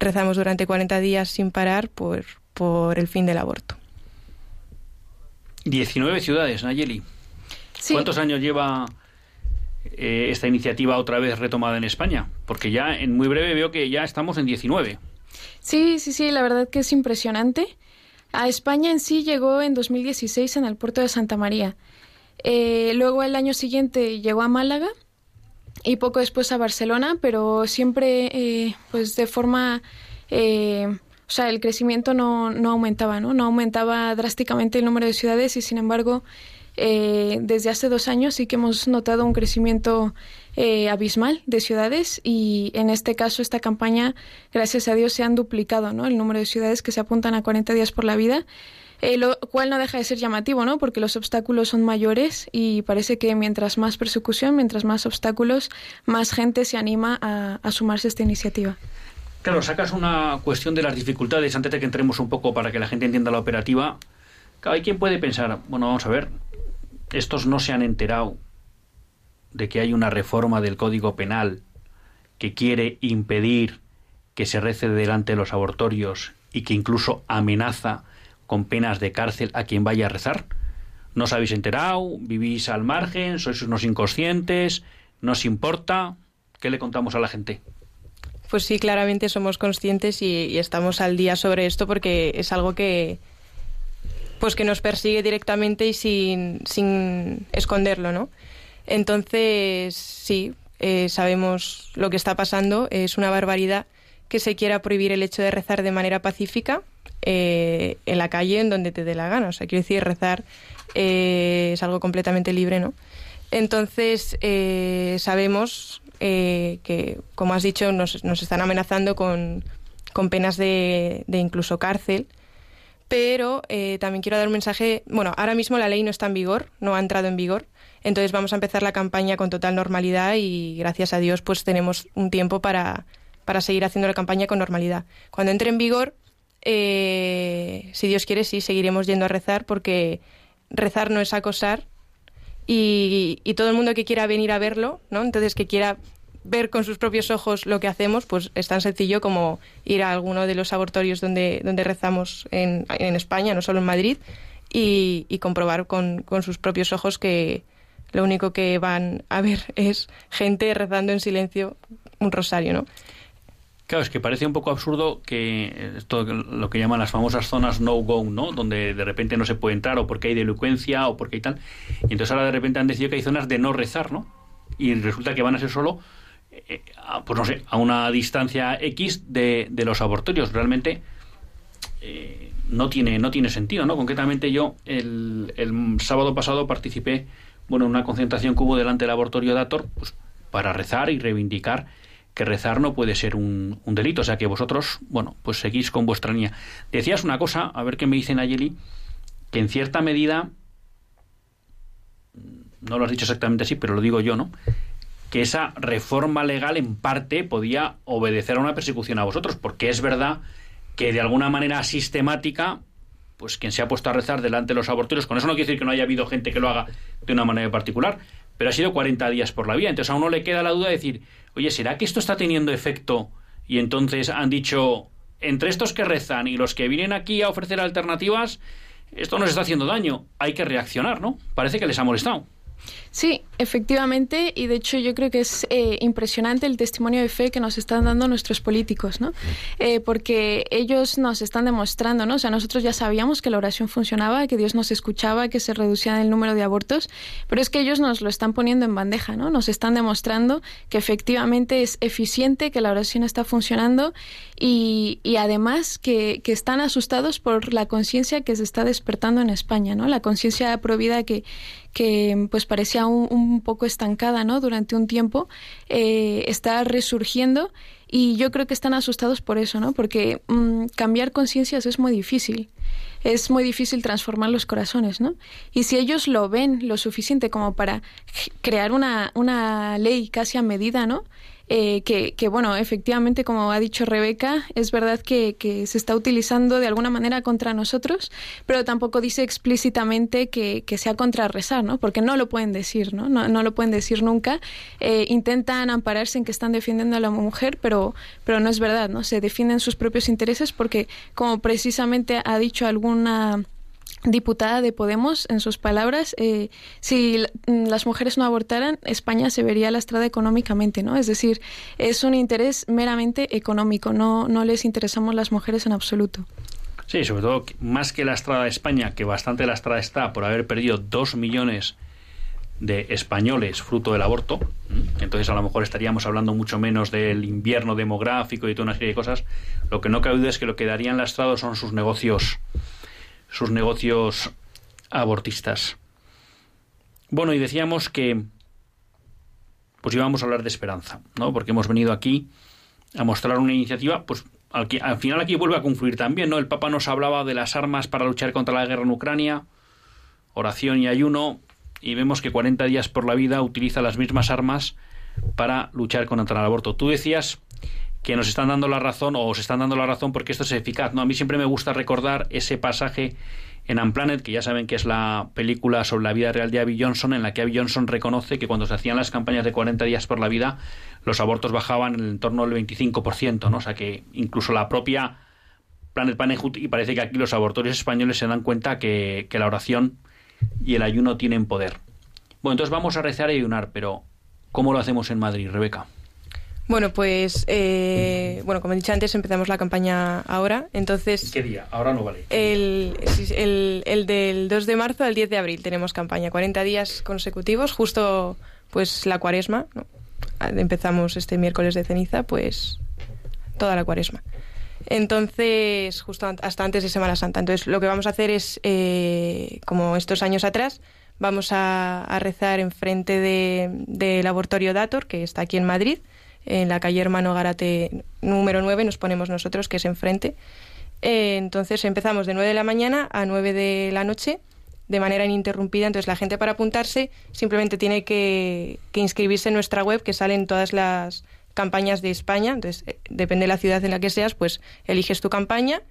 Speaker 3: rezamos durante 40 días sin parar por, por el fin del aborto.
Speaker 1: 19 ciudades, Nayeli. ¿Cuántos años lleva eh, esta iniciativa otra vez retomada en España? Porque ya en muy breve veo que ya estamos en 19.
Speaker 2: Sí, sí, sí, la verdad que es impresionante. A España en sí llegó en 2016 en el puerto de Santa María. Eh, luego el año siguiente llegó a Málaga y poco después a Barcelona, pero siempre eh, pues de forma... o sea, el crecimiento no, no aumentaba, ¿no? No aumentaba drásticamente el número de ciudades y, sin embargo, eh, desde hace dos años sí que hemos notado un crecimiento eh, abismal de ciudades y en este caso esta campaña, gracias a Dios, se han duplicado ¿no? el número de ciudades que se apuntan a 40 días por la vida. Eh, lo cual no deja de ser llamativo, ¿no? Porque los obstáculos son mayores y parece que mientras más persecución, mientras más obstáculos, más gente se anima a, a sumarse a esta iniciativa.
Speaker 1: Claro, sacas una cuestión de las dificultades antes de que entremos un poco para que la gente entienda la operativa. hay quien puede pensar, bueno, vamos a ver, estos no se han enterado de que hay una reforma del Código Penal que quiere impedir que se rece delante de los abortorios y que incluso amenaza con penas de cárcel a quien vaya a rezar? ¿No os habéis enterado? ¿Vivís al margen? ¿Sois unos inconscientes? ¿No os importa? ¿Qué le contamos a la gente?
Speaker 3: Pues sí, claramente somos conscientes y, estamos al día sobre esto porque es algo que, pues que nos persigue directamente y sin, sin esconderlo, ¿no? Entonces, sí, eh, sabemos lo que está pasando. Es una barbaridad que se quiera prohibir el hecho de rezar de manera pacífica eh, en la calle, en donde te dé la gana. O sea, quiero decir, rezar eh, es algo completamente libre, ¿no? Entonces, sabemos que, como has dicho, nos, nos están amenazando con, con penas de, de incluso cárcel pero eh, también quiero dar un mensaje, bueno, ahora mismo la ley no está en vigor, no ha entrado en vigor, entonces vamos a empezar la campaña con total normalidad y gracias a Dios pues tenemos un tiempo para, para seguir haciendo la campaña con normalidad. Cuando entre en vigor, eh, si Dios quiere, sí, seguiremos yendo a rezar porque rezar no es acosar y, y todo el mundo que quiera venir a verlo, ¿no? Entonces que quiera ver con sus propios ojos lo que hacemos, pues es tan sencillo como ir a alguno de los abortorios donde, donde rezamos en, en España, no solo en Madrid, y, comprobar con, con, sus propios ojos que lo único que van a ver es gente rezando en silencio un rosario, ¿no?
Speaker 1: Claro, es que parece un poco absurdo que esto lo que llaman las famosas zonas no-go, ¿no? Donde de repente no se puede entrar o porque hay delincuencia o porque hay tal. Y entonces ahora de repente han decidido que hay zonas de no rezar, ¿no? Y resulta que van a ser solo eh, pues no sé, a una distancia X de, de los abortorios. Realmente eh, no, tiene, no tiene sentido, ¿no? Concretamente yo el, el, sábado pasado participé bueno, en una concentración que hubo delante del abortorio de Ator pues, para rezar y reivindicar que rezar no puede ser un, delito. O sea que vosotros, bueno, pues seguís con vuestra línea. Decías una cosa, a ver qué me dicen Ayeli, que en cierta medida, no lo has dicho exactamente así, pero lo digo yo, ¿no? que esa reforma legal en parte podía obedecer a una persecución a vosotros, porque es verdad que de alguna manera sistemática, pues quien se ha puesto a rezar delante de los abortorios, con eso no quiere decir que no haya habido gente que lo haga de una manera particular, pero ha sido 40 días por la vía. Entonces a uno le queda la duda de decir, oye, ¿será que esto está teniendo efecto? Y entonces han dicho, entre estos que rezan y los que vienen aquí a ofrecer alternativas, esto nos está haciendo daño, hay que reaccionar, ¿no? Parece que les ha molestado.
Speaker 2: Sí, efectivamente, y de hecho yo creo que es eh, impresionante el testimonio de fe que nos están dando nuestros políticos, ¿no? Eh, porque ellos nos están demostrando, ¿no? O sea, nosotros ya sabíamos que la oración funcionaba, que Dios nos escuchaba, que se reducía el número de abortos, pero es que ellos nos lo están poniendo en bandeja, ¿no? Nos están demostrando que efectivamente es eficiente, que la oración está funcionando y, y además que, que, están asustados por la conciencia que se está despertando en España, ¿no? La conciencia provida que, que pues parecía un, poco estancada ¿no? durante un tiempo, eh, está resurgiendo y yo creo que están asustados por eso, ¿no? porque mm, cambiar conciencias es muy difícil, es muy difícil transformar los corazones, ¿no? Y si ellos lo ven lo suficiente como para crear una, una ley casi a medida, ¿no? Eh, que, que, bueno, efectivamente, como ha dicho Rebeca, es verdad que, se está utilizando de alguna manera contra nosotros, pero tampoco dice explícitamente que, que sea contra rezar, ¿no? Porque no lo pueden decir, ¿no? No, no lo pueden decir nunca. Eh, intentan ampararse en que están defendiendo a la mujer, pero, pero no es verdad, ¿no? Se defienden sus propios intereses porque, como precisamente ha dicho alguna diputada de Podemos, en sus palabras, eh, si mm, las mujeres no abortaran, España se vería lastrada económicamente, ¿no? Es decir, es un interés meramente económico, no, no les interesamos las mujeres en absoluto.
Speaker 1: Sí, sobre todo, más que lastrada España, que bastante lastrada está por haber perdido dos millones de españoles fruto del aborto, entonces a lo mejor estaríamos hablando mucho menos del invierno demográfico y toda una serie de cosas, lo que no cabe duda es que lo que darían lastrados son sus negocios sus negocios abortistas. Bueno, y decíamos que pues íbamos a hablar de esperanza, ¿no? Porque hemos venido aquí a mostrar una iniciativa, pues al, final aquí vuelve a confluir también, ¿no? El Papa nos hablaba de las armas para luchar contra la guerra en Ucrania, oración y ayuno, y vemos que 40 días por la vida utiliza las mismas armas para luchar contra el aborto. Tú decías que nos están dando la razón o os están dando la razón porque esto es eficaz. No, a mí siempre me gusta recordar ese pasaje en Unplanet, que ya saben que es la película sobre la vida real de Abby Johnson, en la que Abby Johnson reconoce que cuando se hacían las campañas de 40 días por la vida, los abortos bajaban en el entorno del 25%, ¿no? O sea que incluso la propia Planet Parenthood, y parece que aquí los abortorios españoles se dan cuenta que, que la oración y el ayuno tienen poder. Bueno, entonces vamos a rezar y ayunar, pero ¿cómo lo hacemos en Madrid, Rebeca?
Speaker 3: Bueno, pues, eh, bueno, como he dicho antes, empezamos la campaña ahora, entonces...
Speaker 1: ¿Qué día? Ahora no vale.
Speaker 3: El, el, del 2 de marzo al 10 de abril tenemos campaña, 40 días consecutivos, justo pues la cuaresma, empezamos este miércoles de ceniza, pues toda la cuaresma. Entonces, justo hasta antes de Semana Santa. Entonces, lo que vamos a hacer es, eh, como estos años atrás, vamos a, rezar enfrente del de, laboratorio Dator, que está aquí en Madrid, en la calle Hermano Garate número 9 nos ponemos nosotros, que es enfrente. Eh, entonces empezamos de 9 de la mañana a 9 de la noche de manera ininterrumpida. Entonces la gente para apuntarse simplemente tiene que, inscribirse en nuestra web, que salen todas las campañas de España. Entonces, eh, depende de la ciudad en la que seas, pues eliges tu campaña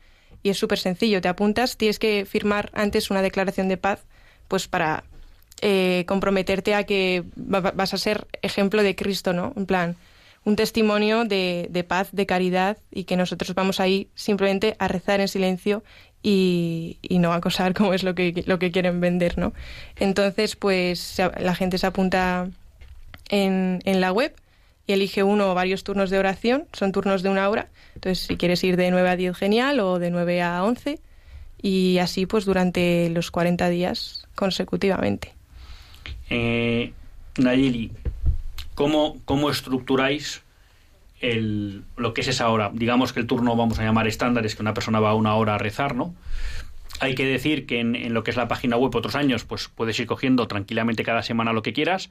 Speaker 3: y es súper sencillo. Te apuntas, tienes que firmar antes una declaración de paz, pues para eh, comprometerte a que vas a ser ejemplo de Cristo, ¿no? En plan, un testimonio de, de, paz, de caridad y que nosotros vamos ahí simplemente a rezar en silencio y, y, no acosar como es lo que, lo que quieren vender, ¿no? Entonces, pues la gente se apunta en, en la web y elige uno o varios turnos de oración, son turnos de una hora, entonces si quieres ir de 9 a 10 genial o de 9 a 11 y así pues durante los 40 días consecutivamente.
Speaker 1: Eh, Nayeli, ¿Cómo, cómo estructuráis el, lo que es esa hora? Digamos que el turno vamos a llamar estándar, es que una persona va una hora a rezar, ¿no? Hay que decir que en, lo que es la página web otros años, pues puedes ir cogiendo tranquilamente cada semana lo que quieras,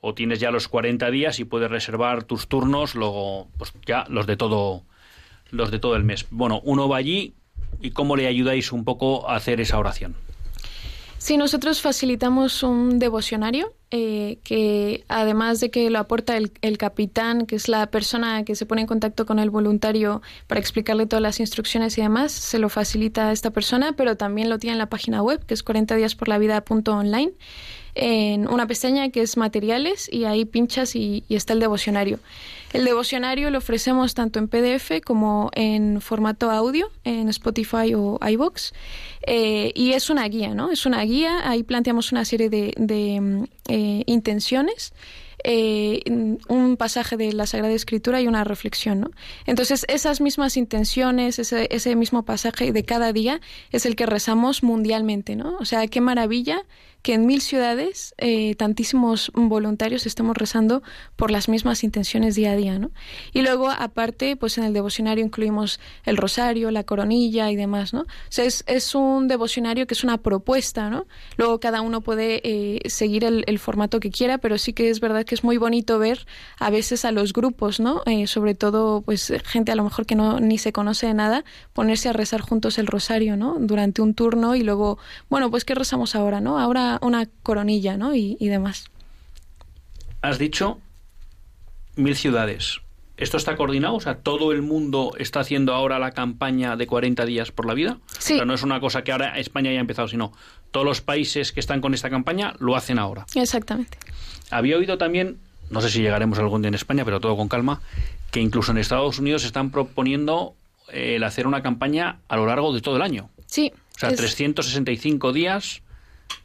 Speaker 1: o tienes ya los 40 días y puedes reservar tus turnos, luego pues ya los de todo los de todo el mes. Bueno, uno va allí y cómo le ayudáis un poco a hacer esa oración.
Speaker 2: Sí, nosotros facilitamos un devocionario eh, que además de que lo aporta el, el, capitán, que es la persona que se pone en contacto con el voluntario para explicarle todas las instrucciones y demás, se lo facilita a esta persona, pero también lo tiene en la página web, que es 40 días por la vida.online en una pestaña que es materiales y ahí pinchas y, está el devocionario. El devocionario lo ofrecemos tanto en PDF como en formato audio en Spotify o iBox eh, y es una guía, ¿no? Es una guía. Ahí planteamos una serie de, mm, eh, intenciones eh, un pasaje de la Sagrada Escritura y una reflexión, ¿no? Entonces, esas mismas intenciones, ese, ese mismo pasaje de cada día es el que rezamos mundialmente, ¿no? O sea, qué maravilla que en mil ciudades eh, tantísimos voluntarios estemos rezando por las mismas intenciones día a día, ¿no? Y luego, aparte, pues en el devocionario incluimos el rosario, la coronilla y demás, ¿no? O es, es un devocionario que es una propuesta, ¿no? Luego cada uno puede eh, seguir el, el, formato que quiera, pero sí que es verdad que es muy bonito ver a veces a los grupos, ¿no? Eh, sobre todo, pues gente a lo mejor que no ni se conoce de nada, ponerse a rezar juntos el rosario, ¿no? Durante un turno y luego, bueno, pues ¿qué rezamos ahora, no? Ahora una, coronilla, ¿no? Y, demás.
Speaker 1: Has dicho mil ciudades. ¿Esto está coordinado? O sea, ¿todo el mundo está haciendo ahora la campaña de 40 días por la vida?
Speaker 2: Sí.
Speaker 1: O sea, no es una cosa que ahora España haya empezado, sino todos los países que están con esta campaña lo hacen ahora.
Speaker 2: Exactamente.
Speaker 1: Había oído también, no sé si llegaremos algún día en España, pero todo con calma, que incluso en Estados Unidos están proponiendo eh, el hacer una campaña a lo largo de todo el año.
Speaker 2: Sí.
Speaker 1: O sea,
Speaker 2: es-
Speaker 1: 365 días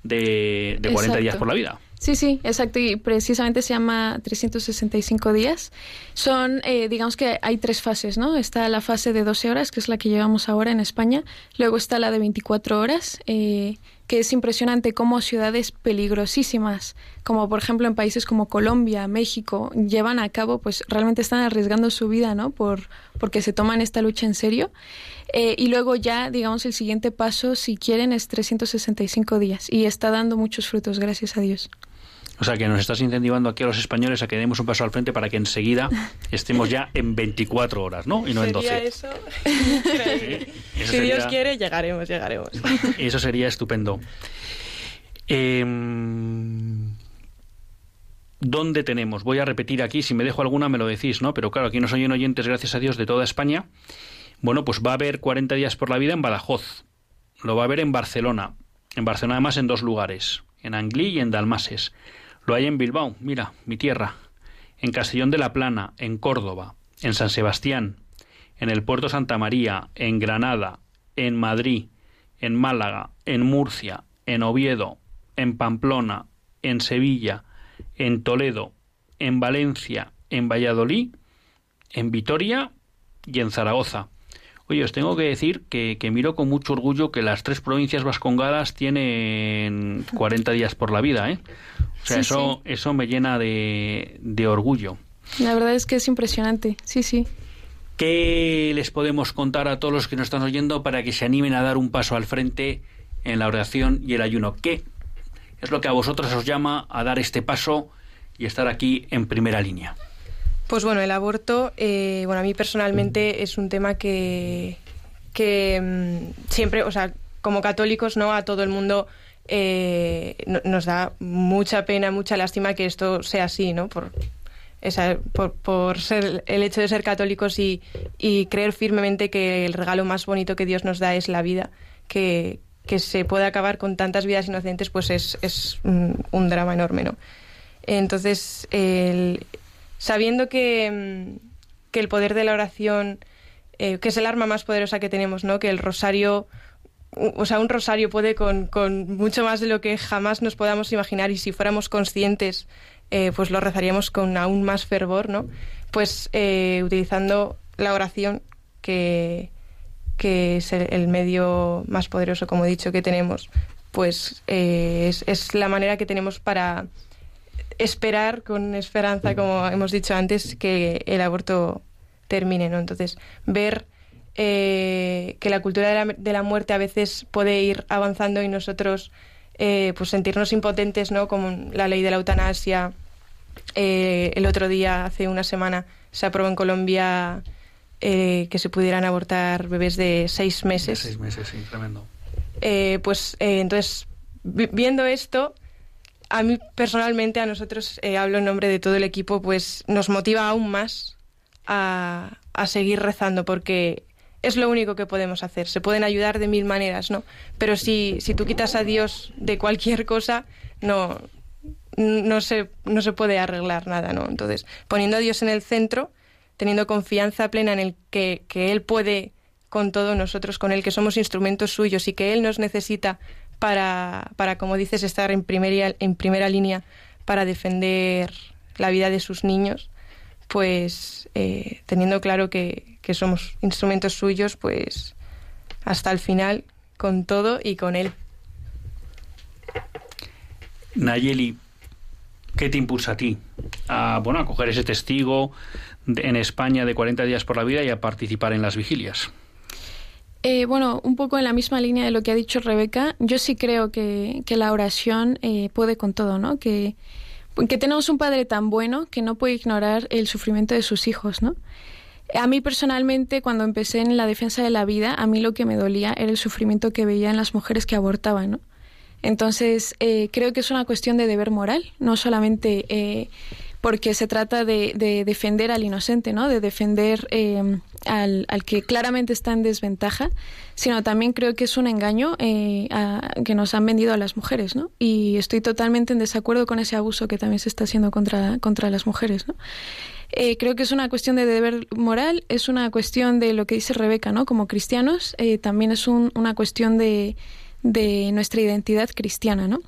Speaker 1: de, de 40 días por la vida.
Speaker 2: Sí, sí, exacto. Y precisamente se llama 365 días. Son, eh, digamos que hay tres fases, ¿no? Está la fase de 12 horas, que es la que llevamos ahora en España. Luego está la de 24 horas, eh, que es impresionante cómo ciudades peligrosísimas, como por ejemplo en países como Colombia, México, llevan a cabo, pues realmente están arriesgando su vida, ¿no? Por, porque se toman esta lucha en serio. Eh, y luego ya, digamos, el siguiente paso, si quieren, es 365 días. Y está dando muchos frutos, gracias a Dios.
Speaker 1: O sea, que nos estás incentivando aquí a los españoles a que demos un paso al frente para que enseguida estemos ya en 24 horas, ¿no? Y no en
Speaker 3: Sería
Speaker 1: 12.
Speaker 3: eso.
Speaker 1: Eso
Speaker 3: si
Speaker 1: sería-
Speaker 3: Dios quiere, llegaremos, llegaremos.
Speaker 1: Eso sería estupendo. Em, ¿Dónde tenemos? Voy a repetir aquí, si me dejo alguna me lo decís, ¿no? Pero claro, aquí nos oyen oyentes, gracias a Dios, de toda España. Bueno, pues va a haber 40 días por la vida en Badajoz. Lo va a haber en Barcelona. En Barcelona además en dos lugares, en Anglí y en Dalmases. Lo hay en Bilbao, mira, mi tierra. En Castellón de la Plana, en Córdoba, en San Sebastián, en el Puerto Santa María, en Granada, en Madrid, en Málaga, en Murcia, en Oviedo, en Pamplona, en Sevilla, en Toledo, en Valencia, en Valladolid, en Vitoria y en Zaragoza. Oye, os tengo que decir que, que miro con mucho orgullo que las tres provincias vascongadas tienen 40 días por la vida, ¿eh? O sea,
Speaker 2: Sí,
Speaker 1: eso, eso me llena de, de orgullo.
Speaker 2: La verdad es que es impresionante, sí, sí.
Speaker 1: ¿Qué les podemos contar a todos los que nos están oyendo para que se animen a dar un paso al frente en la oración y el ayuno? ¿Qué es lo que a vosotros os llama a dar este paso y estar aquí en primera línea?
Speaker 3: Pues bueno, el aborto, eh, bueno, a mí personalmente es un tema que, que mm, siempre, o sea, como católicos, ¿no? A todo el mundo eh, no- nos da mucha pena, mucha lástima que esto sea así, ¿no? Por, por, por ser el hecho de ser católicos y, y creer firmemente que el regalo más bonito que Dios nos da es la vida, que, que se puede acabar con tantas vidas inocentes, pues es, es un, drama enorme, ¿no? Entonces, sabiendo que, que el poder de la oración, eh, que es el arma más poderosa que tenemos, ¿no? Que el rosario, o sea, un rosario puede con, con mucho más de lo que jamás nos podamos imaginar y si fuéramos conscientes, eh, pues lo rezaríamos con aún más fervor, ¿no? Pues eh, utilizando la oración, que, que es el, medio más poderoso, como he dicho, que tenemos, pues eh, es, es la manera que tenemos para esperar con esperanza, como hemos dicho antes, que el aborto termine, ¿no? Entonces, ver eh, que la cultura de la, de la muerte a veces puede ir avanzando y nosotros eh, pues sentirnos impotentes, ¿no? Como la ley de la eutanasia. Eh, el otro día, hace una semana, se aprobó en Colombia que se pudieran abortar bebés de seis meses.
Speaker 1: Seis meses, sí, tremendo.
Speaker 3: Pues entonces, vi- viendo esto, a mí personalmente, a nosotros, hablo en nombre de todo el equipo, pues nos motiva aún más a, a seguir rezando porque es lo único que podemos hacer. Se pueden ayudar de mil maneras, ¿no? Pero si, si tú quitas a Dios de cualquier cosa, no, no, se, no se puede arreglar nada, ¿no? Entonces, poniendo a Dios en el centro, teniendo confianza plena en el que, que Él puede con todos nosotros, con Él, que somos instrumentos suyos y que Él nos necesita para, para como dices, estar en primera, en primera línea para defender la vida de sus niños, pues eh, teniendo claro que, que somos instrumentos suyos, pues hasta el final, con todo y con Él.
Speaker 1: Nayeli, ¿qué te impulsa a ti? A, bueno, a coger ese testigo de- en España de 40 días por la vida y a participar en las vigilias.
Speaker 2: Eh, bueno, un poco en la misma línea de lo que ha dicho Rebeca, yo sí creo que, que la oración eh, puede con todo, ¿no? Que, que tenemos un padre tan bueno que no puede ignorar el sufrimiento de sus hijos, ¿no? A mí personalmente, cuando empecé en la defensa de la vida, a mí lo que me dolía era el sufrimiento que veía en las mujeres que abortaban, ¿no? Entonces, eh, creo que es una cuestión de deber moral, no solamente eh, porque se trata de, defender al inocente, ¿no? De defender em, al, que claramente está en desventaja, sino también creo que es un engaño eh, que nos han vendido a las mujeres, ¿no? Y estoy totalmente en desacuerdo con ese abuso que también se está haciendo contra, contra las mujeres, ¿no? Eh, creo que es una cuestión de deber moral, es una cuestión de lo que dice Rebeca, ¿no? Como cristianos, eh, también es una cuestión de, de nuestra identidad cristiana, ¿no?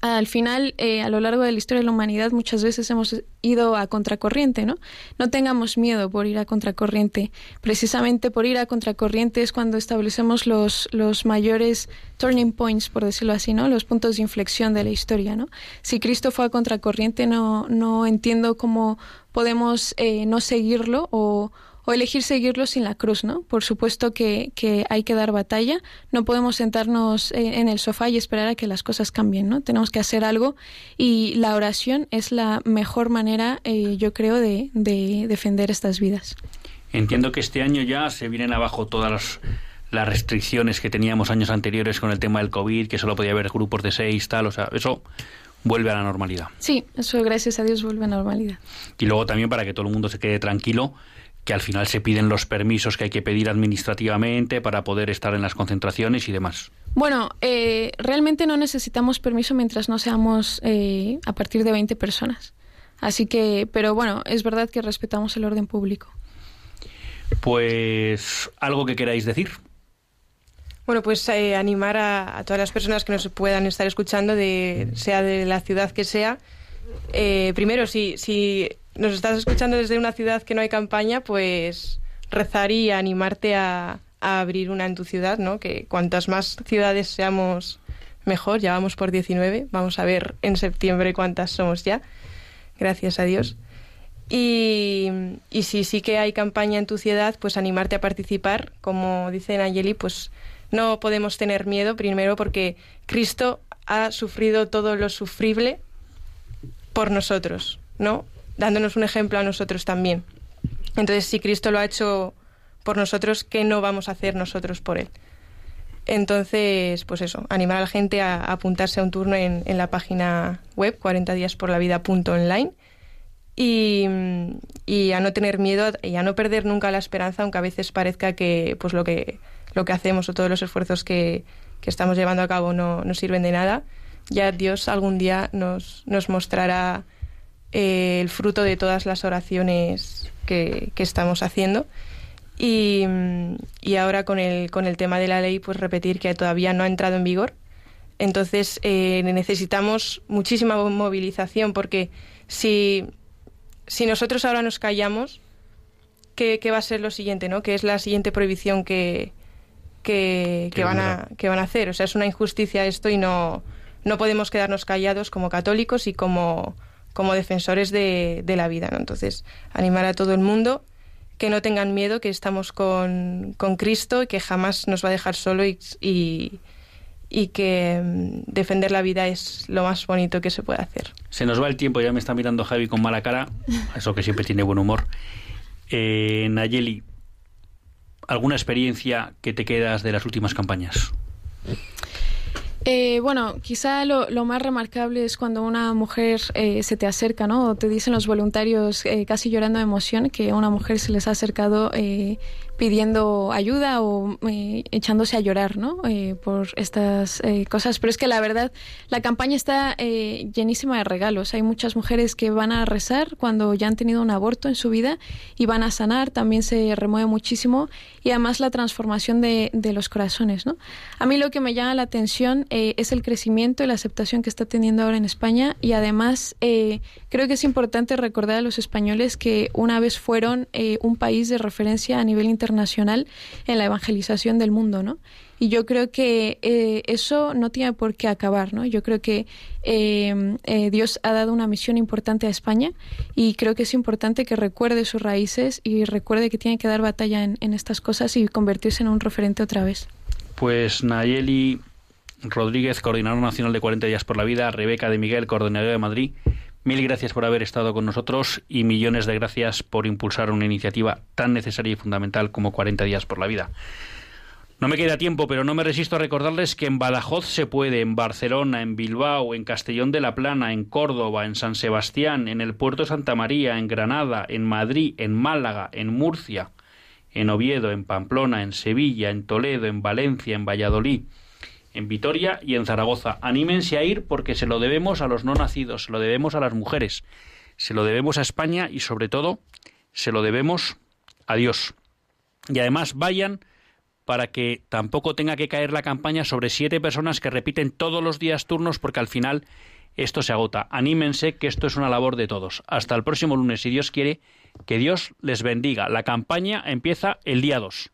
Speaker 2: Al final, eh, a lo largo de la historia de la humanidad, muchas veces hemos ido a contracorriente, ¿no? No tengamos miedo por ir a contracorriente. Precisamente por ir a contracorriente es cuando establecemos los, los mayores turning points, por decirlo así, ¿no? Los puntos de inflexión de la historia, ¿no? Si Cristo fue a contracorriente, no, no entiendo cómo podemos eh, no seguirlo o, o elegir seguirlo sin la cruz, ¿no? Por supuesto que, que, hay que dar batalla, no podemos sentarnos en el sofá y esperar a que las cosas cambien, ¿no? Tenemos que hacer algo y la oración es la mejor manera, eh, yo creo, de, de, defender estas vidas.
Speaker 1: Entiendo que este año ya se vienen abajo todas las, las restricciones que teníamos años anteriores con el tema del COVID, que solo podía haber grupos de seis, tal, o sea, eso vuelve a la normalidad.
Speaker 2: Sí, eso gracias a Dios vuelve a la normalidad.
Speaker 1: Y luego también para que todo el mundo se quede tranquilo, que al final se piden los permisos que hay que pedir administrativamente para poder estar en las concentraciones y demás.
Speaker 2: Bueno, eh, realmente no necesitamos permiso mientras no seamos eh, a partir de 20 personas. Así que, pero bueno, es verdad que respetamos el orden público.
Speaker 1: Pues, ¿algo que queráis decir?
Speaker 3: Bueno, pues eh, animar a, todas las personas que nos puedan estar escuchando, de, sea de la ciudad que sea. primero, si, si nos estás escuchando desde una ciudad que no hay campaña, pues rezar y animarte a, abrir una en tu ciudad, ¿no? Que cuantas más ciudades seamos, mejor. Ya vamos por 19. Vamos a ver en septiembre cuántas somos ya. Gracias a Dios. Y, y si sí que hay campaña en tu ciudad, pues animarte a participar. Como dice Nayeli, pues no podemos tener miedo, primero porque Cristo ha sufrido todo lo sufrible por nosotros, ¿no? Dándonos un ejemplo a nosotros también. Entonces, si Cristo lo ha hecho por nosotros, ¿qué no vamos a hacer nosotros por Él? Entonces, pues eso, animar a la gente a, apuntarse a un turno en, la página web 40 días por la vida y, y a no tener miedo y a no perder nunca la esperanza, aunque a veces parezca que pues lo que, lo que hacemos o todos los esfuerzos que, que estamos llevando a cabo no, no sirven de nada. Ya Dios algún día nos, nos mostrará eh, el fruto de todas las oraciones que, estamos haciendo. Y, ahora con el, con el tema de la ley, pues repetir que todavía no ha entrado en vigor. Entonces eh, necesitamos muchísima movilización porque si, si nosotros ahora nos callamos, ¿qué, va a ser lo siguiente? ¿no? ¿Qué es la siguiente prohibición que, que, van a, que van a hacer? O sea, es una injusticia esto y no, no podemos quedarnos callados como católicos y como como defensores de, de la vida. ¿no? Entonces, animar a todo el mundo que no tengan miedo, que estamos con, con Cristo y que jamás nos va a dejar solo y, y, que mm, defender la vida es lo más bonito que se puede hacer.
Speaker 1: Se nos va el tiempo, ya me está mirando Javi con mala cara, eso que siempre tiene buen humor. Eh, Nayeli, ¿alguna experiencia que te quedas de las últimas campañas?
Speaker 2: Eh, bueno, quizá lo, más remarcable es cuando una mujer eh, se te acerca, ¿no? O te dicen los voluntarios eh, casi llorando de emoción que a una mujer se les ha acercado pidiendo ayuda o eh, echándose a llorar ¿no? Eh, por estas eh, cosas. Pero es que la verdad, la campaña está llenísima de regalos. Hay muchas mujeres que van a rezar cuando ya han tenido un aborto en su vida y van a sanar. También se remueve muchísimo y además la transformación de, de los corazones. ¿no? A mí lo que me llama la atención es el crecimiento y la aceptación que está teniendo ahora en España y además creo que es importante recordar a los españoles que una vez fueron un país de referencia a nivel internacional internacional en la evangelización del mundo, ¿no? Y yo creo que eh, eso no tiene por qué acabar, ¿no? Yo creo que eh, eh, Dios ha dado una misión importante a España y creo que es importante que recuerde sus raíces y recuerde que tiene que dar batalla en, en estas cosas y convertirse en un referente otra vez.
Speaker 1: Pues Nayeli Rodríguez, coordinador nacional de 40 días por la vida, Rebeca de Miguel, coordinadora de Madrid, Mil gracias por haber estado con nosotros y millones de gracias por impulsar una iniciativa tan necesaria y fundamental como 40 días por la vida. No me queda tiempo, pero no me resisto a recordarles que en Badajoz se puede, en Barcelona, en Bilbao, en Castellón de la Plana, en Córdoba, en San Sebastián, en el puerto Santa María, en Granada, en Madrid, en Málaga, en Murcia, en Oviedo, en Pamplona, en Sevilla, en Toledo, en Valencia, en Valladolid, en Vitoria y en Zaragoza. Anímense a ir porque se lo debemos a los no nacidos, se lo debemos a las mujeres, se lo debemos a España y sobre todo se lo debemos a Dios. Y además vayan para que tampoco tenga que caer la campaña sobre siete personas que repiten todos los días turnos porque al final esto se agota. Anímense que esto es una labor de todos. Hasta el próximo lunes, si Dios quiere, que Dios les bendiga. La campaña empieza el día 2.